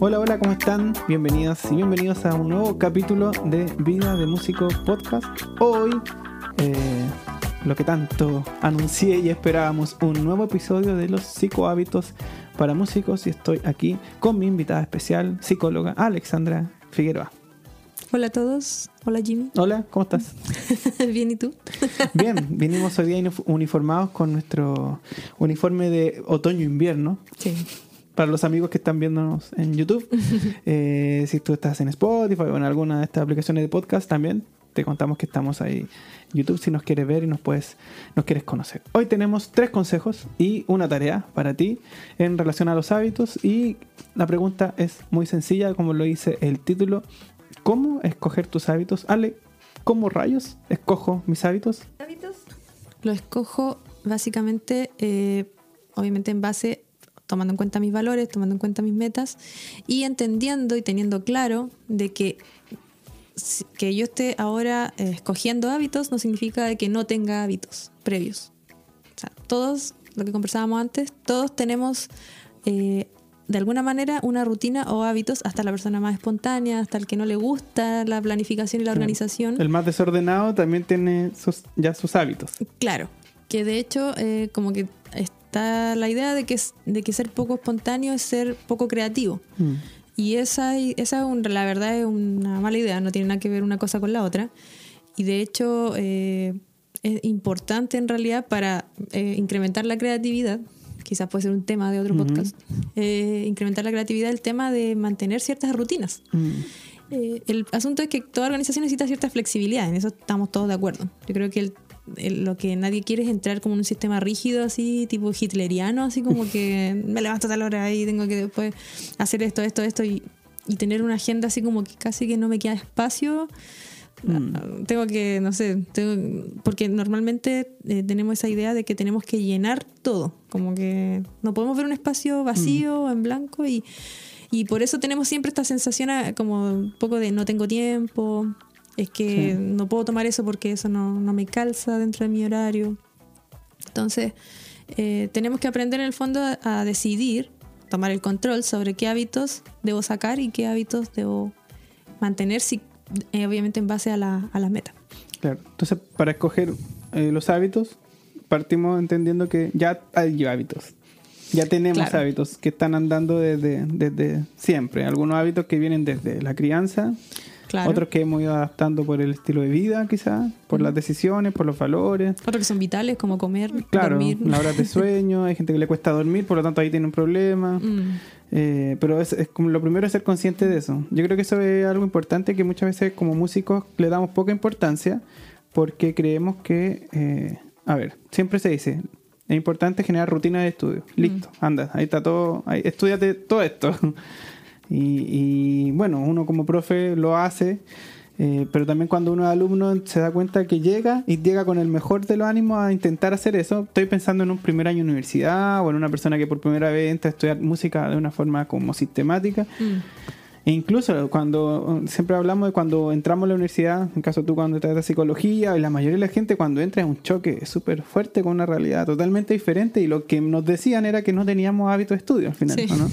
Hola, hola, ¿cómo están? Bienvenidas y bienvenidos a un nuevo capítulo de Vida de Músico Podcast. Hoy, eh, lo que tanto anuncié y esperábamos, un nuevo episodio de los psicohábitos para músicos y estoy aquí con mi invitada especial, psicóloga Alexandra Figueroa. Hola a todos, hola Jimmy. Hola, ¿cómo estás? Bien, ¿y tú? Bien, vinimos hoy día uniformados con nuestro uniforme de otoño-invierno. Sí. Para los amigos que están viéndonos en YouTube, eh, si tú estás en Spotify o en alguna de estas aplicaciones de podcast también, te contamos que estamos ahí en YouTube si nos quieres ver y nos puedes nos quieres conocer. Hoy tenemos tres consejos y una tarea para ti en relación a los hábitos y la pregunta es muy sencilla, como lo dice el título, ¿cómo escoger tus hábitos? Ale, ¿cómo rayos escojo mis hábitos? ¿Hábitos? Lo escojo básicamente, eh, obviamente en base tomando en cuenta mis valores, tomando en cuenta mis metas y entendiendo y teniendo claro de que que yo esté ahora eh, escogiendo hábitos no significa de que no tenga hábitos previos. O sea, todos, lo que conversábamos antes, todos tenemos eh, de alguna manera una rutina o hábitos, hasta la persona más espontánea, hasta el que no le gusta la planificación y la organización. El más desordenado también tiene sus, ya sus hábitos. Claro, que de hecho eh, como que está la idea de que, de que ser poco espontáneo es ser poco creativo. Mm. Y esa, esa la verdad es una mala idea, no tiene nada que ver una cosa con la otra. Y de hecho eh, es importante en realidad para eh, incrementar la creatividad, quizás puede ser un tema de otro podcast, eh, incrementar la creatividad el tema de mantener ciertas rutinas. Mm. el asunto es que toda organización necesita cierta flexibilidad, en eso estamos todos de acuerdo. Yo creo que el lo que nadie quiere es entrar como en un sistema rígido, así, tipo hitleriano, así como que me levanto a tal hora y tengo que después hacer esto, esto, esto, y, tener una agenda así como que casi que no me queda espacio. Mm. Tengo que, no sé, porque normalmente eh, tenemos esa idea de que tenemos que llenar todo, como que no podemos ver un espacio vacío, mm. en blanco, y, y por eso tenemos siempre esta sensación como un poco de no tengo tiempo, es que no puedo tomar eso porque eso no, me calza dentro de mi horario. Entonces, eh, tenemos que aprender en el fondo a, decidir, tomar el control sobre qué hábitos debo sacar y qué hábitos debo mantener, si, eh, obviamente en base a, la, a las metas. Claro, entonces para escoger eh, los hábitos, partimos entendiendo que ya hay hábitos. Ya tenemos hábitos que están andando desde, desde siempre. Algunos hábitos que vienen desde la crianza, otros que hemos ido adaptando por el estilo de vida, quizás, por las decisiones, por los valores. Otros que son vitales, como comer, claro, dormir. la hora de sueño, hay gente que le cuesta dormir, por lo tanto ahí tiene un problema. Mm. Eh, pero es, como lo primero es ser consciente de eso. Yo creo que eso es algo importante que muchas veces como músicos le damos poca importancia porque creemos que, eh, a ver, siempre se dice, es importante generar rutina de estudio. Listo, mm. anda, ahí está todo, ahí, estudiate todo esto. Y, bueno, uno como profe lo hace, eh, pero también cuando uno es alumno se da cuenta que llega y llega con el mejor de los ánimos a intentar hacer eso. Estoy pensando en un primer año universidad o en una persona que por primera vez entra a estudiar música de una forma como sistemática. Mm. E incluso cuando siempre hablamos de cuando entramos a la universidad, en caso tú cuando de psicología, la mayoría de la gente cuando entra es un choque súper fuerte con una realidad totalmente diferente y lo que nos decían era que no teníamos hábito de estudio al final. ¿no?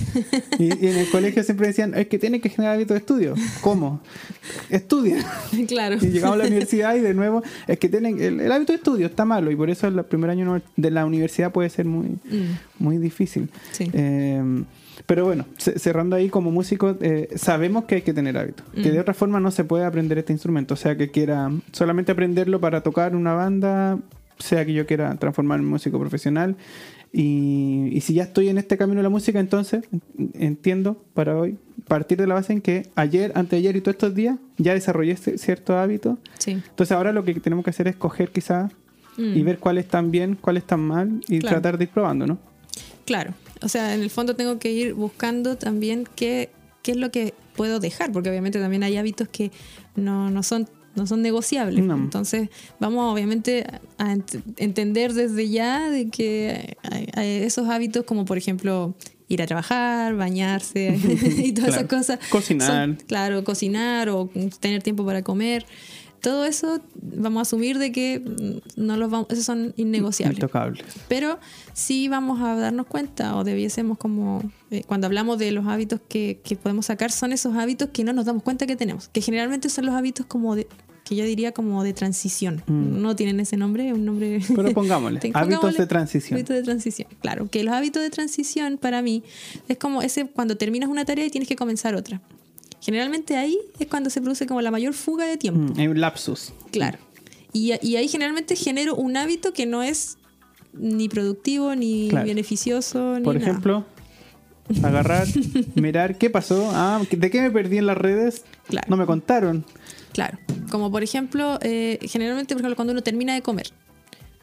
Y, en el colegio siempre decían, es que tiene que generar hábito de estudio. ¿Cómo? Estudia. Claro. Y llegamos a la universidad y de nuevo, es que tienen el, hábito de estudio está malo y por eso el primer año de la universidad puede ser muy, mm. muy difícil. Sí. Eh, pero bueno, cerrando ahí como músico, eh, sabemos que hay que tener hábito. Que de mm. otra forma no se puede aprender este instrumento. O sea, que quiera solamente aprenderlo para tocar una banda, sea que yo quiera transformarme en músico profesional. Y, si ya estoy en este camino de la música, entonces entiendo para hoy partir de la base en que ayer, anteayer y todos estos días ya desarrollé este cierto hábito. Sí. Entonces ahora lo que tenemos que hacer es coger quizás y mm. ver cuáles están bien, cuáles están mal y tratar de ir probando, ¿no? Claro, o sea, en el fondo tengo que ir buscando también qué, qué es lo que puedo dejar, porque obviamente también hay hábitos que no, no son no son negociables. Entonces, vamos obviamente a entender desde ya de que hay, esos hábitos como por ejemplo ir a trabajar, bañarse y todas esas cosas. Cocinar. claro, cocinar o tener tiempo para comer. Todo eso vamos a asumir de que no los vamos, esos son innegociables. Intocables. Pero sí vamos a darnos cuenta, o debiésemos como, eh, cuando hablamos de los hábitos que, que podemos sacar, son esos hábitos que no nos damos cuenta que tenemos, que generalmente son los hábitos como de, que yo diría como de transición. Mm. No tienen ese nombre, un nombre... Pero pongámosle, hábitos pongámosle de transición. Hábitos de transición, claro. Que los hábitos de transición para mí es como ese cuando terminas una tarea y tienes que comenzar otra. Generalmente ahí es cuando se produce como la mayor fuga de tiempo. Mm, Hay un lapsus. Claro. Y, y ahí generalmente genero un hábito que no es ni productivo, ni Claro. beneficioso, ni Por nada. ejemplo, agarrar, mirar qué pasó. Ah, ¿de qué me perdí en las redes? Claro. No me contaron. Claro. Como por ejemplo, eh, generalmente, por ejemplo, cuando uno termina de comer.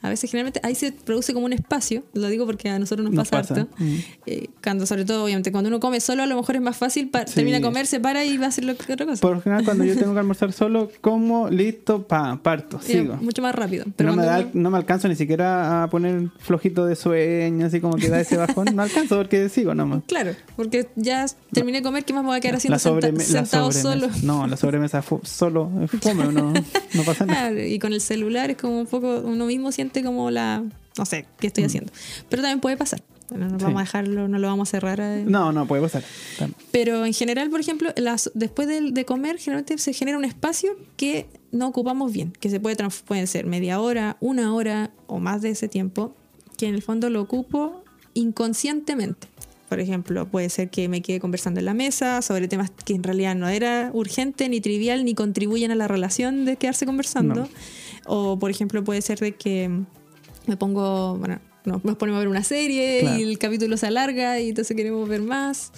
A veces, generalmente, ahí se produce como un espacio. Lo digo porque a nosotros nos, Nos pasa, pasa. harto. Mm. Eh, cuando, sobre todo, obviamente, cuando uno come solo, a lo mejor es más fácil. Sí. Termina de comer, se para y va a hacer lo que otra cosa. Por lo general, cuando yo tengo que almorzar solo, como, listo, pa, parto, es sigo. mucho más rápido. Pero no, me da- uno- no me alcanzo ni siquiera a poner flojito de sueño, así como que da ese bajón. No alcanzo porque sigo nomás. Claro, porque ya terminé de comer, ¿qué más me voy a quedar haciendo senta- sentado solo? No, la sobremesa solo fome, no, no pasa nada. Claro, y con el celular es como un poco, uno mismo siente como la, no sé, ¿qué estoy haciendo? Pero también puede pasar. Bueno, no Mm. Sí. vamos a dejarlo, no lo vamos a cerrar. eh. No, no, puede pasar. Pero en general, por ejemplo, las, después de, de comer, generalmente se genera un espacio que no ocupamos bien, que se puede pueden ser media hora, una hora o más de ese tiempo, que en el fondo lo ocupo inconscientemente. Por ejemplo, puede ser que me quede conversando en la mesa sobre temas que en realidad no era urgente, ni trivial, ni contribuyen a la relación de quedarse conversando. No. O, por ejemplo, puede ser de que me pongo, bueno, nos, nos ponemos a ver una serie Claro. y el capítulo se alarga y entonces queremos ver más.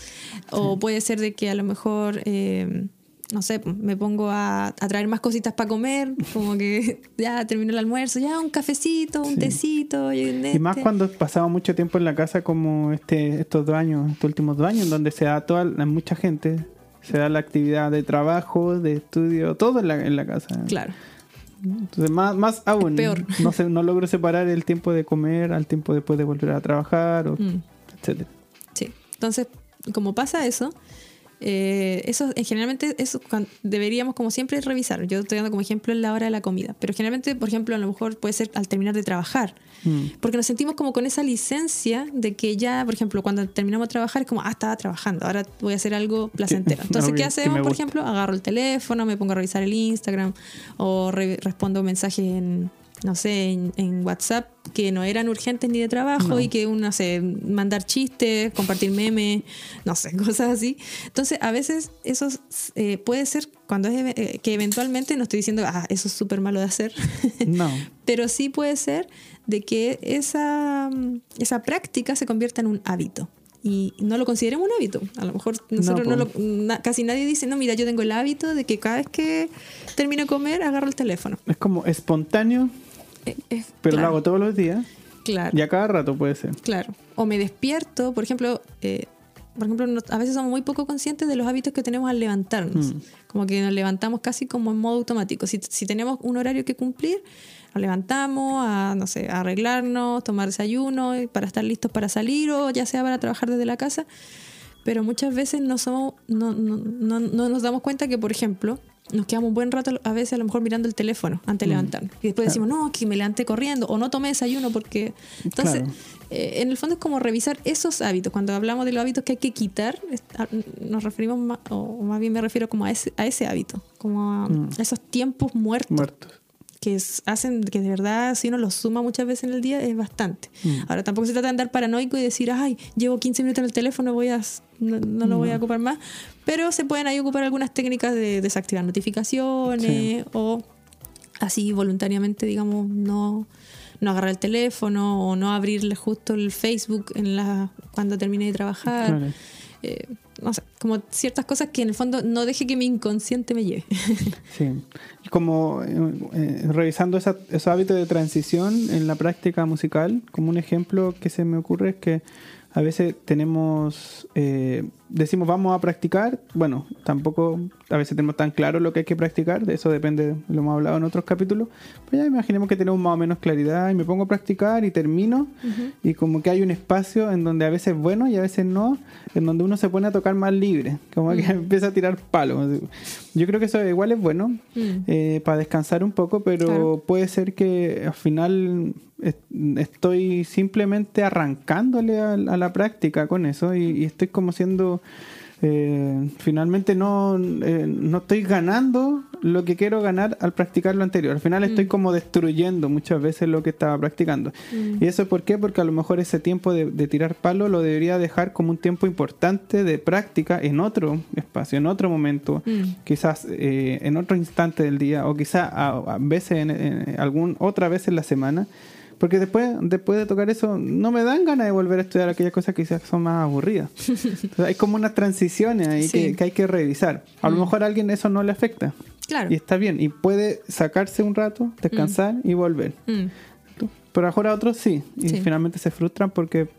O puede ser de que a lo mejor, eh, no sé, me pongo a, a traer más cositas para comer, como que ya terminó el almuerzo, ya un cafecito, un Sí. tecito. Y, Y más este. cuando pasamos mucho tiempo en la casa como este estos dos años, estos últimos dos años, donde se da toda la- mucha gente, se da la actividad de trabajo, de estudio, todo en la, en la casa. Claro, Entonces, más, más aún, peor. No, sé, no logro separar el tiempo de comer al tiempo después de volver a trabajar, o, Mm. etcétera. sí. Entonces, como pasa eso, eh, eso eh, generalmente eso deberíamos como siempre revisar. Yo estoy dando como ejemplo en la hora de la comida, pero generalmente, por ejemplo, a lo mejor puede ser al terminar de trabajar. Mm. Porque nos sentimos como con esa licencia de que ya, por ejemplo, cuando terminamos de trabajar es como, ah, estaba trabajando, ahora voy a hacer algo placentero. Entonces, ¿qué hacemos, por ejemplo? Agarro el teléfono, me pongo a revisar el Instagram o re- respondo mensajes en, no sé, en, en WhatsApp que no eran urgentes ni de trabajo No. y que uno, no sé, mandar chistes, compartir memes, no sé, cosas así. Entonces, a veces eso eh, puede ser cuando es eh, que eventualmente, no estoy diciendo, ah, eso es súper malo de hacer, No. pero sí puede ser de que esa, mm, esa práctica se convierta en un hábito. Y no lo consideremos un hábito. A lo mejor nosotros no, lo- na- casi nadie dice, no, mira, yo tengo el hábito de que cada vez que termino de comer agarro el teléfono. Es como espontáneo, Eh, pero claro, lo hago todos los días Claro, y a cada rato puede ser. claro. O me despierto, por ejemplo, eh, por ejemplo, a veces somos muy poco conscientes de los hábitos que tenemos al levantarnos. Mm. Como que nos levantamos casi como en modo automático. Si, si tenemos un horario que cumplir, nos levantamos a, no sé, a arreglarnos, tomar desayuno para estar listos para salir o ya sea para trabajar desde la casa. Pero muchas veces no, somos, no, no, no, no nos damos cuenta que, por ejemplo, nos quedamos un buen rato a veces a lo mejor mirando el teléfono antes de Mm. levantarnos. Y después decimos, no, que me levanté corriendo o no tomé desayuno porque... Entonces, Claro. eh, en el fondo es como revisar esos hábitos. Cuando hablamos de los hábitos que hay que quitar, es- a- nos referimos más, o más bien me refiero como a ese, a ese hábito, como a, Mm. a esos tiempos muertos Muertos. Que hacen que de verdad, si uno los suma muchas veces en el día, es bastante. Mm. Ahora, tampoco se trata de andar paranoico y decir, ay, llevo 15 minutos en el teléfono, voy a, no, no lo voy a ocupar más. Pero se pueden ahí ocupar algunas técnicas de desactivar notificaciones Sí. o así voluntariamente, digamos, no, no agarrar el teléfono o no abrirle justo el Facebook en la, cuando termine de trabajar. Claro. Eh, como ciertas cosas que en el fondo no deje que mi inconsciente me lleve. Sí. Como eh, eh, revisando esa- esos hábitos de transición en la práctica musical, como un ejemplo que se me ocurre es que a veces tenemos eh, decimos vamos a practicar, bueno, tampoco a veces tenemos tan claro lo que hay que practicar, de eso depende, lo hemos hablado en otros capítulos, pues ya imaginemos que tenemos más o menos claridad y me pongo a practicar y termino y como que hay un espacio en donde a veces es bueno y a veces no, en donde uno se pone a tocar más libre, como que empieza a tirar palos. Yo creo que eso igual es bueno eh, para descansar un poco, pero puede ser que al final estoy simplemente arrancándole a, la práctica con eso y, estoy como siendo eh, finalmente no, eh, no estoy ganando lo que quiero ganar al practicar lo anterior. Al final estoy mm. como destruyendo muchas veces lo que estaba practicando. Mm. ¿Y eso por qué? Porque a lo mejor ese tiempo de, tirar palo lo debería dejar como un tiempo importante de práctica en otro espacio, en otro momento, mm. quizás eh, en otro instante del día o quizás a, veces en, en, algún otra vez en la semana porque después, después de tocar eso, no me dan ganas de volver a estudiar aquellas cosas que quizás son más aburridas. hay como unas transiciones ahí que, hay que revisar. A lo mm. mejor a alguien eso no le afecta. Claro. Y está bien. Y puede sacarse un rato, descansar mm. y volver. Mm. Pero a a otros sí. Y finalmente se frustran porque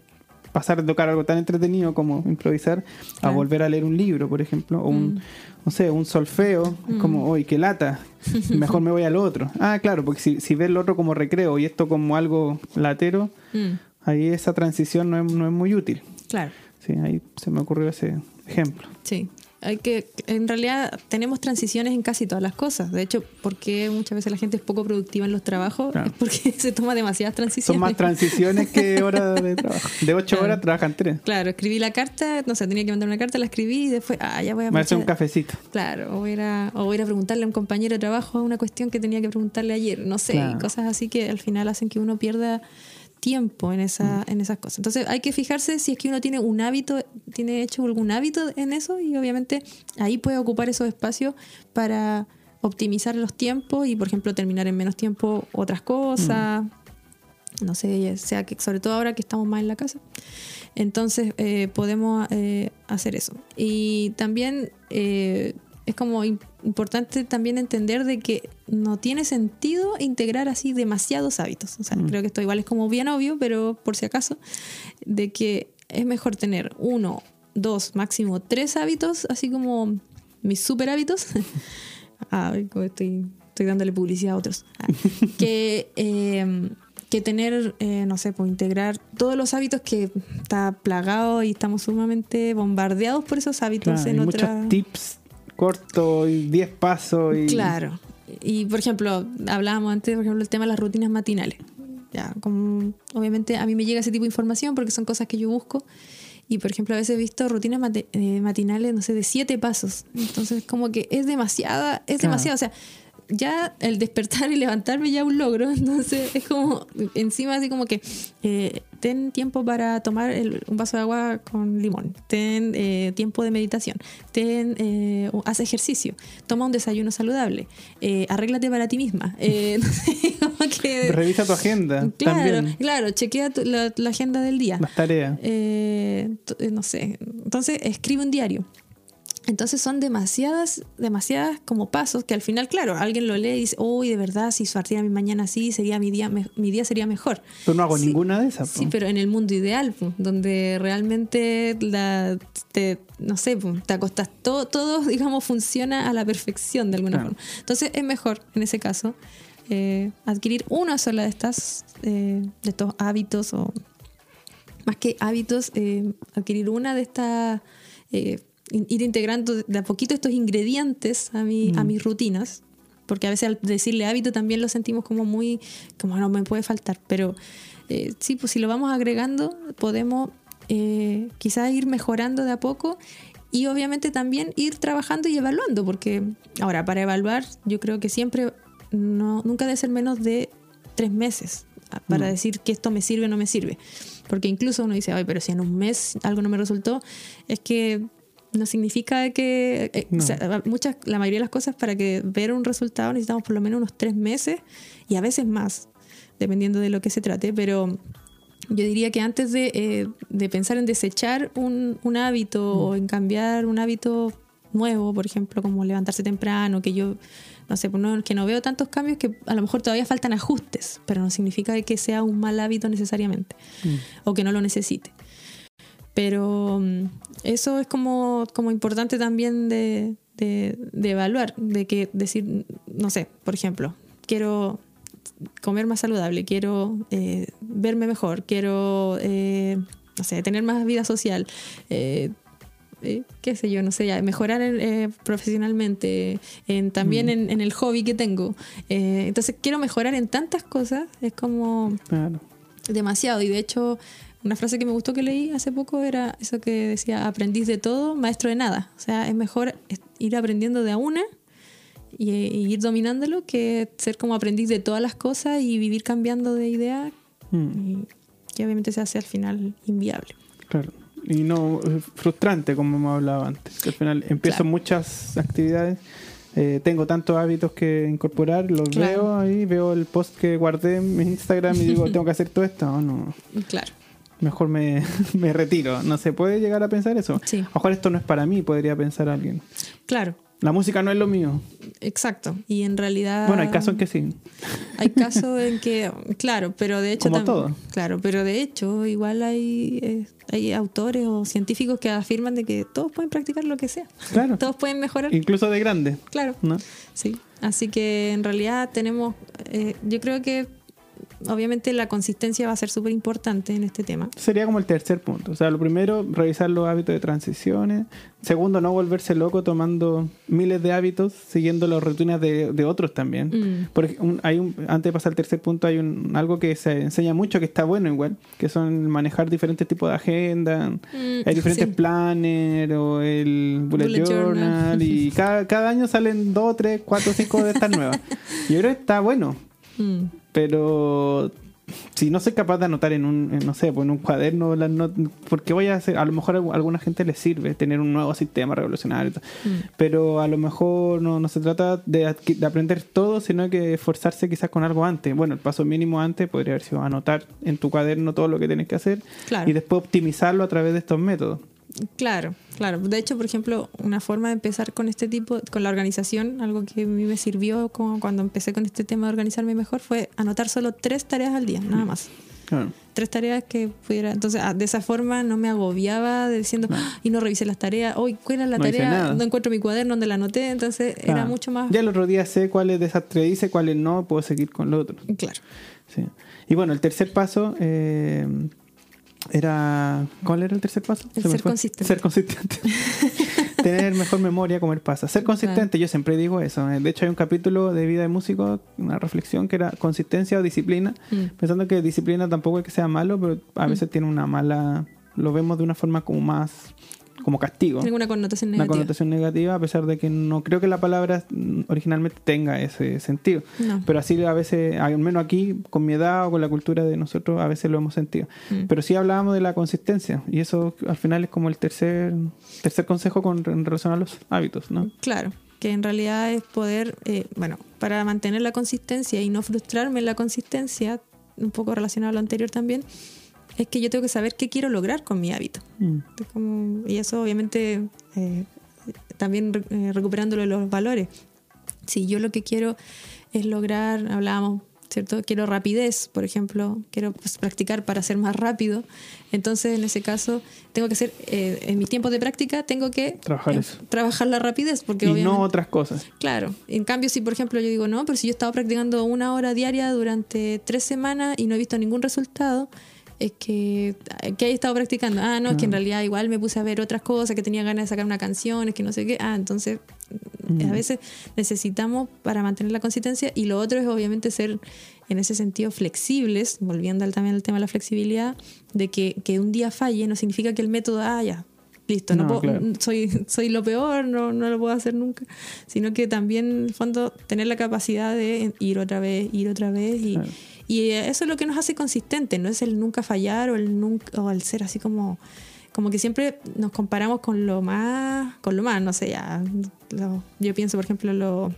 pasar de tocar algo tan entretenido como improvisar a volver a leer un libro, por ejemplo, o un, mm. no sé, un solfeo, es como, uy, mm. qué lata, mejor me voy al otro. Ah, claro, porque si, si ves el otro como recreo y esto como algo latero, mm. ahí esa transición no es, no es muy útil. Claro. Sí, ahí se me ocurrió ese ejemplo. Sí, hay que, en realidad tenemos transiciones en casi todas las cosas. De hecho, porque muchas veces la gente es poco productiva en los trabajos, es porque se toma demasiadas transiciones. Son más transiciones que horas de trabajo. De ocho horas trabajan tres. Claro, escribí la carta, no sé, tenía que mandar una carta, la escribí y después, ah, ya voy a... Me hacer un cafecito. Claro, o voy, a, o voy a preguntarle a un compañero de trabajo una cuestión que tenía que preguntarle ayer, no sé, cosas así que al final hacen que uno pierda tiempo en, esa, mm. en esas cosas. Entonces hay que fijarse si es que uno tiene un hábito, tiene hecho algún hábito en eso y obviamente ahí puede ocupar esos espacios para optimizar los tiempos y por ejemplo terminar en menos tiempo otras cosas. Mm. No sé, sea que sobre todo ahora que estamos más en la casa. Entonces eh, podemos eh, hacer eso. Y también eh, es como importante también entender de que no tiene sentido integrar así demasiados hábitos. O sea, mm. creo que esto igual es como bien obvio, pero por si acaso, de que es mejor tener uno, dos, máximo tres hábitos, así como mis super hábitos. ah, estoy, estoy dándole publicidad a otros. Ah, que, em, que tener, eh, no sé, pues integrar todos los hábitos que está plagado y estamos sumamente bombardeados por esos hábitos en otras tips corto y 10 pasos. Y... Claro. Y por ejemplo, hablábamos antes, por ejemplo, el tema de las rutinas matinales. Ya, como, obviamente a mí me llega ese tipo de información porque son cosas que yo busco. Y por ejemplo, a veces he visto rutinas eh, matinales, no sé, de siete pasos. Entonces, como que es demasiada, es demasiado. O sea, ya el despertar y levantarme ya un logro. Entonces, es como, encima así como que eh, ten tiempo para tomar un vaso de agua con limón, ten eh, tiempo de meditación, ten, eh, haz ejercicio, toma un desayuno saludable, eh, arréglate para ti misma. Revisa tu agenda. Claro, claro, chequea la, agenda del día. Las tareas. no sé. Entonces, escribe un diario. Entonces son demasiadas, demasiadas como pasos que al final, claro, alguien lo lee y dice, uy, de verdad, si partiera mi mañana así, sería mi día, mi día sería mejor. Pero no hago ninguna de esas. Sí, pero en el mundo ideal, donde realmente la, te, no sé, te acostas, todo, todo, digamos, funciona a la perfección de alguna forma. Entonces es mejor, en ese caso, eh, adquirir una sola de estas, eh, de estos hábitos, o más que hábitos, eh, adquirir una de estas ir integrando de a poquito estos ingredientes a, mi, a mm. mis rutinas, porque a veces al decirle hábito también lo sentimos como muy, como no me puede faltar, pero eh, sí, pues si lo vamos agregando podemos eh, quizás ir mejorando de a poco y obviamente también ir trabajando y evaluando, porque ahora para evaluar yo creo que siempre, no, nunca debe ser menos de tres meses para mm. decir que esto me sirve o no me sirve. Porque incluso uno dice, ay, pero si en un mes algo no me resultó, es que no significa que eh, muchas, la mayoría de las cosas para que ver un resultado necesitamos por lo menos unos tres meses y a veces más, dependiendo de lo que se trate, pero yo diría que antes de, eh, pensar en desechar un, hábito o mm. en cambiar un hábito nuevo, por ejemplo, como levantarse temprano, que yo, no sé, pues que no veo tantos cambios que a lo mejor todavía faltan ajustes, pero no significa que sea un mal hábito necesariamente mm. o que no lo necesite. Pero mm, eso es como, como importante también de, de, evaluar, de que decir, no sé, por ejemplo, quiero comer más saludable, quiero eh, verme mejor, quiero, eh, no sé, tener más vida social, eh, qué sé yo, no sé, ya, mejorar profesionalmente, en, también mm. en, el hobby que tengo. entonces quiero mejorar en tantas cosas, es como demasiado. Y de hecho, una frase que me gustó que leí hace poco era eso que decía, aprendiz de todo, maestro de nada. O sea, es mejor ir aprendiendo de a una y, ir dominándolo que ser como aprendiz de todas las cosas y vivir cambiando de idea, mm. que obviamente se hace al final inviable. Claro. Y no frustrante, como hemos hablado antes. Que al final empiezo muchas actividades. Eh, tengo tantos hábitos que incorporar, los veo ahí, veo el post que guardé en mi Instagram y digo, tengo que hacer todo esto. ¿o no. Claro mejor me, me, retiro. No se puede llegar a pensar eso. Sí. A lo mejor esto no es para mí, podría pensar alguien. Claro. La música no es lo mío. Exacto. Y en realidad. Bueno, hay casos en que sí. Hay casos en que, claro, pero de hecho. Como todo. Claro, pero de hecho, igual hay, eh, hay autores o científicos que afirman de que todos pueden practicar lo que sea. Claro. todos pueden mejorar. Incluso de grande. Claro. ¿No? Sí. Así que en realidad tenemos. Eh, yo creo que obviamente la consistencia va a ser súper importante en este tema. Sería como el tercer punto. O sea, lo primero, revisar los hábitos de transiciones. Segundo, no volverse loco tomando miles de hábitos, siguiendo las rutinas de, otros también. Mm. Porque hay un, antes de pasar al tercer punto, hay un, algo que se enseña mucho que está bueno igual, que son manejar diferentes tipos de agenda. Mm, hay diferentes planes o el bullet, journal, Y cada, cada año salen dos, tres, cuatro, cinco de estas nuevas. Y ahora está bueno. Mm. Pero si no soy capaz de anotar en un, no sé, pues en un cuaderno las porque voy a hacer? A lo mejor a alguna gente le sirve tener un nuevo sistema revolucionario, mm. pero a lo mejor no, no se trata de, de, aprender todo, sino que esforzarse quizás con algo antes. Bueno, el paso mínimo antes podría haber sido anotar en tu cuaderno todo lo que tienes que hacer y después optimizarlo a través de estos métodos. Claro, claro. De hecho, por ejemplo, una forma de empezar con este tipo, con la organización, algo que a mí me sirvió como cuando empecé con este tema de organizarme mejor, fue anotar solo tres tareas al día, nada más. Tres tareas que pudiera. Entonces, ah, de esa forma no me agobiaba diciendo, ah, y no revisé las tareas, hoy, ¿cuál era la tarea? No encuentro mi cuaderno donde la anoté, entonces era mucho más. Ya el otro día sé cuáles de esas tres hice, cuáles no, puedo seguir con lo otro. Claro. Sí. Y bueno, el tercer paso. Eh, era. ¿Cuál era el tercer paso? ser consistente. Ser consistente. Tener mejor memoria, comer pasa. Ser consistente, yo siempre digo eso. De hecho, hay un capítulo de vida de músico, una reflexión que era consistencia o disciplina. Mm. Pensando que disciplina tampoco es que sea malo, pero a mm. veces tiene una mala. Lo vemos de una forma como más como castigo. Tiene una connotación negativa. Una connotación negativa, a pesar de que no creo que la palabra originalmente tenga ese sentido. Pero así a veces, al menos aquí, con mi edad o con la cultura de nosotros, a veces lo hemos sentido. Mm. Pero sí hablábamos de la consistencia, y eso al final es como el tercer, tercer consejo con, en relación a los hábitos, ¿no? Claro que en realidad es poder, eh, bueno, para mantener la consistencia y no frustrarme en la consistencia, un poco relacionado a lo anterior también, es que yo tengo que saber qué quiero lograr con mi hábito. Mm. y eso obviamente eh, también eh, recuperándolo los valores. Si yo lo que quiero es lograr, hablábamos, ¿cierto? Quiero rapidez, por ejemplo, quiero pues, practicar para ser más rápido. Entonces, en ese caso, tengo que hacer, eh, en mi tiempo de práctica, tengo que trabajar, trabajar la rapidez. Porque y no otras cosas. Claro. En cambio, si por ejemplo yo digo, no, pero si yo he estado practicando una hora diaria durante tres semanas y no he visto ningún resultado, es que, que he estado practicando. Ah, no, es que en realidad igual me puse a ver otras cosas, que tenía ganas de sacar una canción, es que no sé qué. Ah, entonces a veces necesitamos para mantener la consistencia y lo otro es obviamente ser en ese sentido flexibles, volviendo al, también al tema de la flexibilidad, de que, que un día falle no significa que el método, ah, ya, listo, no, soy, soy lo peor, no, no lo puedo hacer nunca, sino que también en el fondo tener la capacidad de ir otra vez, ir otra vez y... Y eso es lo que nos hace consistentes, no es el nunca fallar o el nunca o el ser así como como que siempre nos comparamos con lo más con lo más, no sé, ya yo pienso por ejemplo lo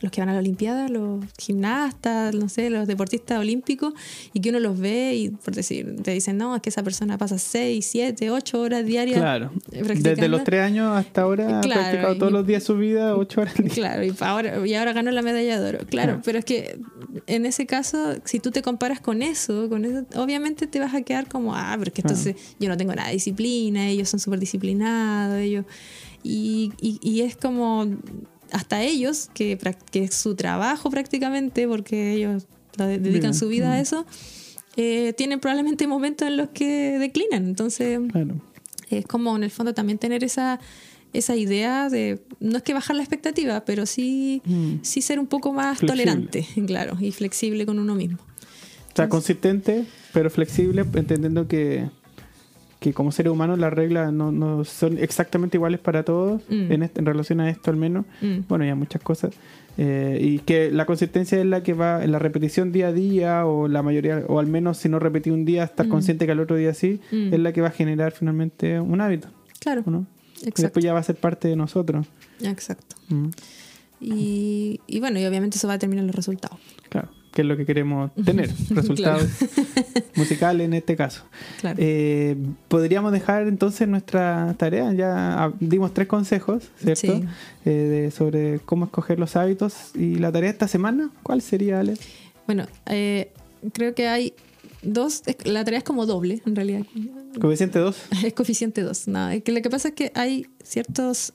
los que van a la Olimpiada, los gimnastas, no sé, los deportistas olímpicos, y que uno los ve y, por decir, te dicen, no, es que esa persona pasa 6, 7, 8 horas diarias. Claro. Desde los 3 años hasta ahora ha practicado todos los días su vida 8 horas día. Claro, y ahora, y ahora ganó la medalla de oro. Claro, pero es que en ese caso, si tú te comparas con eso, con eso obviamente te vas a quedar como, ah, porque entonces yo no tengo nada de disciplina, ellos son súper disciplinados, ellos. Y, y, y es como hasta ellos, que, que es su trabajo prácticamente, porque ellos dedican su vida a eso, eh, tienen probablemente momentos en los que declinan. Entonces, es como en el fondo también tener esa, esa idea de, no es que bajar la expectativa, pero sí, mm. sí ser un poco más tolerante, claro, y flexible con uno mismo. O sea, consistente, pero flexible, entendiendo que que como seres humanos las reglas no, no son exactamente iguales para todos, mm. en, en, relación a esto al menos. Mm. Bueno, ya muchas cosas. Eh, y que la consistencia es la que va en la repetición día a día, o la mayoría, o al menos si no repetí un día, estar mm. consciente que al otro día sí, es la que va a generar finalmente un hábito. Claro. ¿no? Y después ya va a ser parte de nosotros. Exacto. Y, y bueno, y obviamente eso va a determinar los resultados. Claro que es lo que queremos tener, resultados musicales en este caso. Eh, podríamos dejar entonces nuestra tarea, ya dimos tres consejos, ¿cierto? Eh, sobre cómo escoger los hábitos y la tarea de esta semana, ¿cuál sería, Ale? Bueno, eh, creo que hay dos, la tarea es como doble en realidad. ¿Coeficiente 2? Es coeficiente 2, no, que lo que pasa es que hay ciertos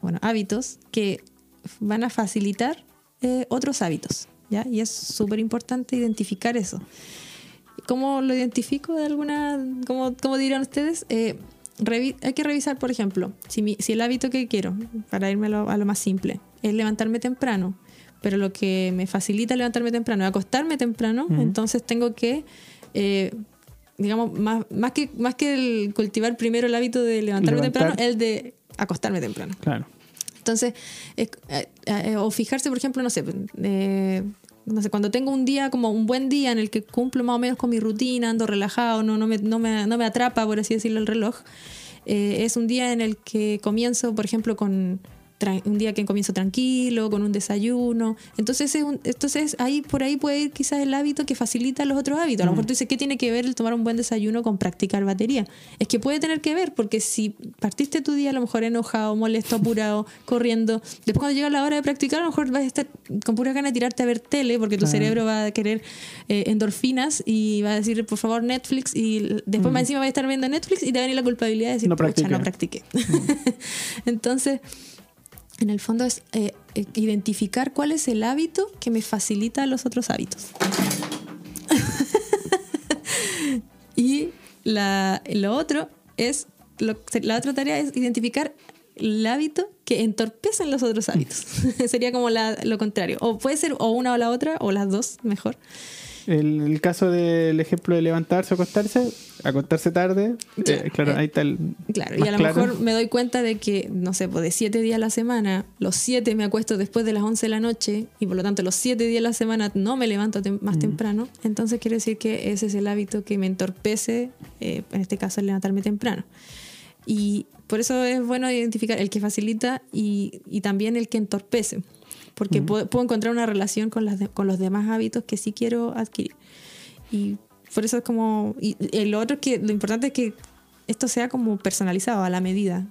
bueno, hábitos que van a facilitar otros hábitos. Y es súper importante identificar eso. ¿Cómo lo identifico de alguna, cómo, cómo dirán ustedes? Eh, hay que revisar, por ejemplo, si, si el hábito que quiero, para irme a lo, más simple, es levantarme temprano, pero lo que me facilita levantarme temprano es acostarme temprano, entonces tengo que, eh, digamos, más, más, que, más que el cultivar primero el hábito de levantarme temprano, el de acostarme temprano. Claro. Entonces, eh, o fijarse, por ejemplo, no sé, no sé, cuando tengo un día como un buen día en el que cumplo más o menos con mi rutina, ando relajado, no, no, me, no, me, no me atrapa, por así decirlo, el reloj, eh, es un día en el que comienzo, por ejemplo, con un día que comienzo tranquilo, con un desayuno. Entonces, es entonces ahí por ahí puede ir quizás el hábito que facilita los otros hábitos. A lo mejor tú dices, ¿qué tiene que ver el tomar un buen desayuno con practicar batería? Es que puede tener que ver, porque si partiste tu día a lo mejor enojado, molesto, apurado, corriendo, después cuando llega la hora de practicar, a lo mejor vas a estar con pura gana de tirarte a ver tele, porque tu cerebro va a querer eh, endorfinas y va a decir, por favor, Netflix, y después más encima va a estar viendo Netflix y te va a venir la culpabilidad de decir, no, no practiqué. Entonces en el fondo es eh, eh, identificar cuál es el hábito que me facilita los otros hábitos. y la, lo otro es, la otra tarea es identificar el hábito que entorpecen los otros hábitos. Sería como lo contrario. O puede ser o una o la otra, o las dos, mejor. El, el caso del ejemplo de levantarse o acostarse, acostarse tarde, eh, claro, ahí está el. Claro, y a lo mejor me doy cuenta de que, no sé, pues de siete días a la semana, los siete me acuesto después de las 11 de la noche y por lo tanto los siete días a la semana no me levanto más temprano. Entonces quiere decir que ese es el hábito que me entorpece, eh, en este caso, el levantarme temprano. Y por eso es bueno identificar el que facilita y, y también el que entorpece porque puedo, encontrar una relación con, las con los demás hábitos que sí quiero adquirir. Y por eso es como... Y el otro es que lo importante es que esto sea como personalizado a la medida.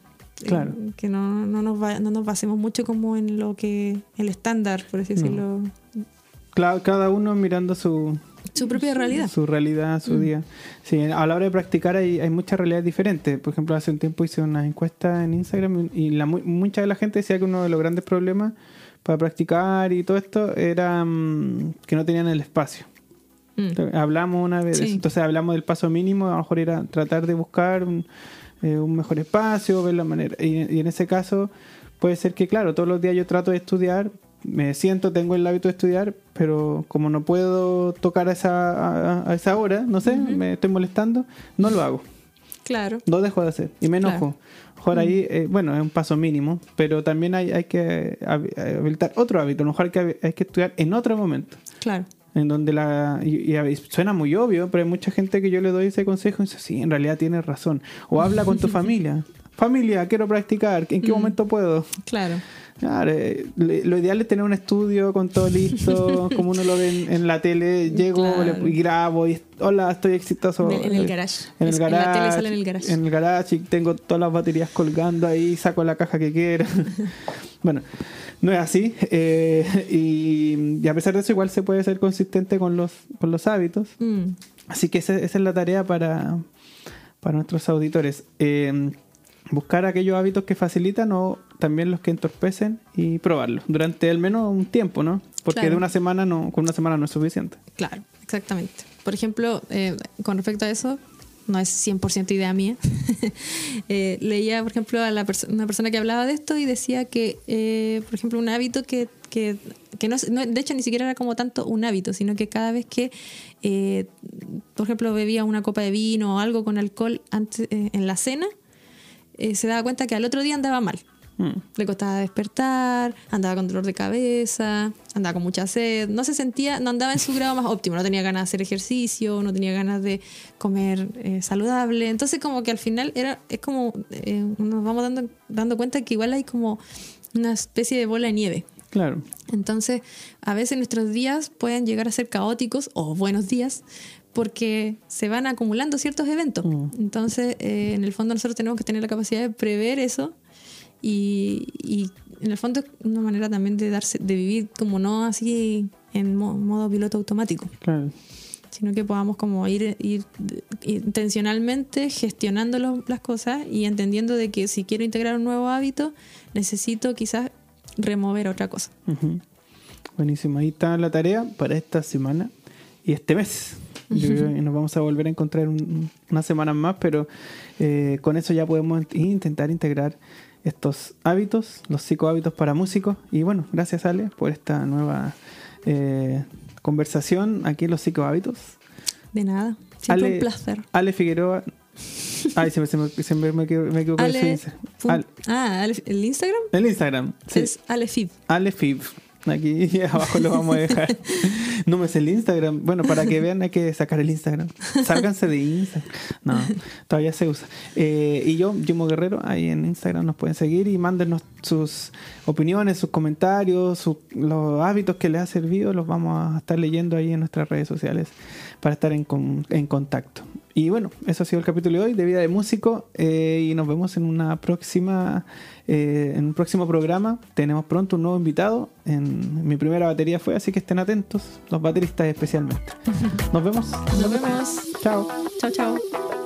Claro. que no, no, nos no nos basemos mucho como en lo que... el estándar, por así decirlo. cada uno mirando su, su propia realidad. Su realidad, su mm. día. Sí, a la hora de practicar hay, hay muchas realidades diferentes. Por ejemplo, hace un tiempo hice una encuesta en Instagram y la, mucha de la gente decía que uno de los grandes problemas para practicar y todo esto era mm, que no tenían el espacio. Mm. Hablamos una vez, entonces hablamos del paso mínimo, a lo mejor era tratar de buscar un, eh, mejor espacio, ver la manera. Y, en ese caso puede ser que, claro, todos los días yo trato de estudiar, me siento, tengo el hábito de estudiar, pero como no puedo tocar a esa, a, esa hora, no sé, me estoy molestando, no lo hago. Claro. Lo dejo de hacer y me enojo. Mejor ahí, eh, bueno, es un paso mínimo, pero también hay, hay que habilitar otro hábito. A lo mejor hay que, hay que estudiar en otro momento. Claro. En donde la. Y, suena muy obvio, pero hay mucha gente que yo le doy ese consejo y dice, sí, en realidad tienes razón. O habla con tu familia. familia, quiero practicar, ¿en qué Mm. momento puedo? Claro. Claro, eh, lo ideal es tener un estudio con todo listo, como uno lo ve en, en la tele. Llego Claro. le- y grabo y hola, estoy exitoso. En el- en el Eh, garage. En el Es- garage. En la tele sale en el garage. En el garage y tengo todas las baterías colgando ahí, saco la caja que quiera. bueno, no es así. eh, y, y a pesar de eso, igual se puede ser consistente con los, con los hábitos. Mm, Así que esa, esa es la tarea para, para nuestros auditores. Eh, buscar aquellos hábitos que facilitan o también los que entorpecen y probarlos durante al menos un tiempo, ¿no? Porque Claro. de una semana no, con una semana no es suficiente. Claro, exactamente. Por ejemplo, eh, con respecto a eso, no es 100% idea mía. Eh, leía, por ejemplo, a la perso- una persona que hablaba de esto y decía que, eh, por ejemplo, un hábito que, que, que no, no- de hecho, ni siquiera era como tanto un hábito, sino que cada vez que, eh, por ejemplo, bebía una copa de vino o algo con alcohol antes, eh, en la cena, se daba cuenta que al otro día andaba mal. Mm, Le costaba despertar, andaba con dolor de cabeza, andaba con mucha sed, no se sentía, no andaba en su grado más óptimo, no tenía ganas de hacer ejercicio, no tenía ganas de comer eh, saludable. Entonces como que al final era, es como, eh, nos vamos dando, dando cuenta que igual hay como una especie de bola de nieve. claro. Entonces, a veces nuestros días pueden llegar a ser caóticos o buenos días porque se van acumulando ciertos eventos. Mm. Entonces, eh, en el fondo nosotros tenemos que tener la capacidad de prever eso y, y en el fondo es una manera también de darse, de vivir como no así en mo- modo piloto automático, Claro. sino que podamos como ir, intencionalmente gestionando lo- las cosas y entendiendo de que si quiero integrar un nuevo hábito, necesito quizás remover otra cosa. Buenísimo. Ahí está la tarea para esta semana y este mes. Yo creo que nos vamos a volver a encontrar un- unas semanas más, pero eh, con eso ya podemos intentar integrar estos hábitos, los psicohábitos para músicos. Y bueno, gracias Ale por esta nueva eh, conversación aquí en los psicohábitos. De nada, siempre Ale- un placer. Ale Figueroa. Ay, siempre, siempre, siempre me, me equivoco. Ale, ah, el Instagram el Instagram. Sí. es Alefib. Alefib. Aquí abajo lo vamos a dejar. No me sé el Instagram. Bueno, para que vean hay que sacar el Instagram. Sálganse de Instagram. No, todavía se usa. Eh, y yo, Jimo Guerrero, ahí en Instagram nos pueden seguir y mándenos sus opiniones, sus comentarios, los hábitos que les ha servido. Los vamos a estar leyendo ahí en nuestras redes sociales para estar en, con- en contacto. Y bueno, eso ha sido el capítulo de hoy de Vida de Músico eh, y nos vemos en una próxima eh, en un próximo programa. Tenemos pronto un nuevo invitado. En mi primera batería fue, así que estén atentos, los bateristas especialmente. Nos vemos. Nos vemos. Chao. Chao, chao.